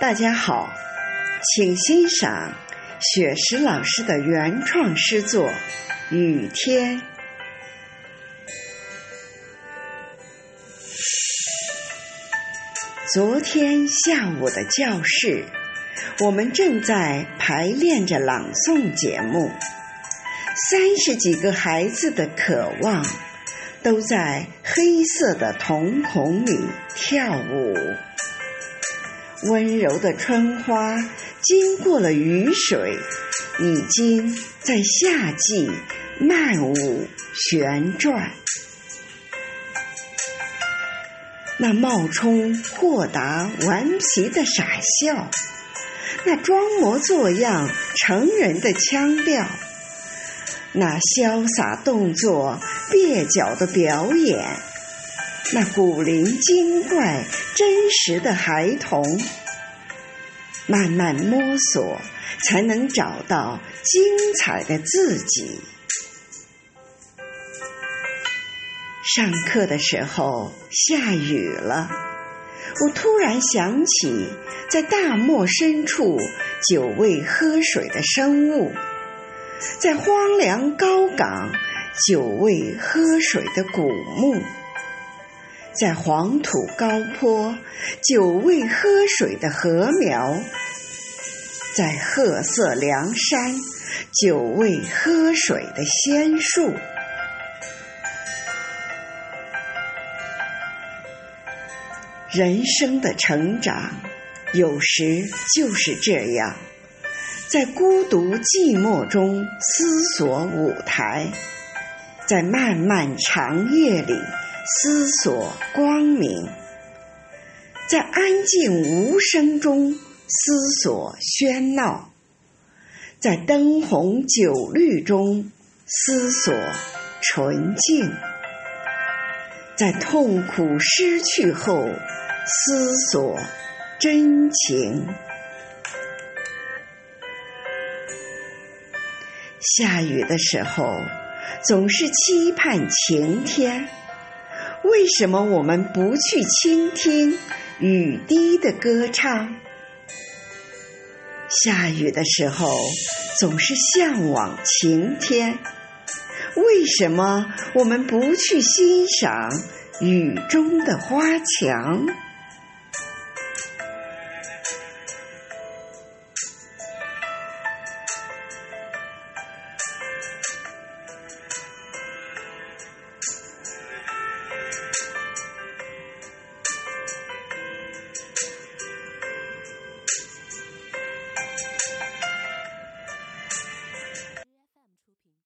大家好，请欣赏雪石老师的原创诗作《雨天》。昨天下午的教室，我们正在排练着朗诵节目，三十几个孩子的渴望都在黑色的瞳孔里跳舞。温柔的春花经过了雨水，已经在夏季漫舞旋转。那冒充豁达顽皮的傻笑，那装模作样成人的腔调，那潇洒动作蹩脚的表演。那古灵精怪、真实的孩童，慢慢摸索，才能找到精彩的自己。上课的时候下雨了，我突然想起，在大漠深处久未喝水的生物，在荒凉高岗久未喝水的古墓。在黄土高坡久未喝水的禾苗，在褐色梁山久未喝水的仙树，人生的成长有时就是这样，在孤独寂寞中思索舞台，在漫漫长夜里。思索光明，在安静无声中思索喧闹，在灯红酒绿中思索纯净，在痛苦失去后思索真情。下雨的时候，总是期盼晴天。为什么我们不去倾听雨滴的歌唱？下雨的时候总是向往晴天。为什么我们不去欣赏雨中的花墙？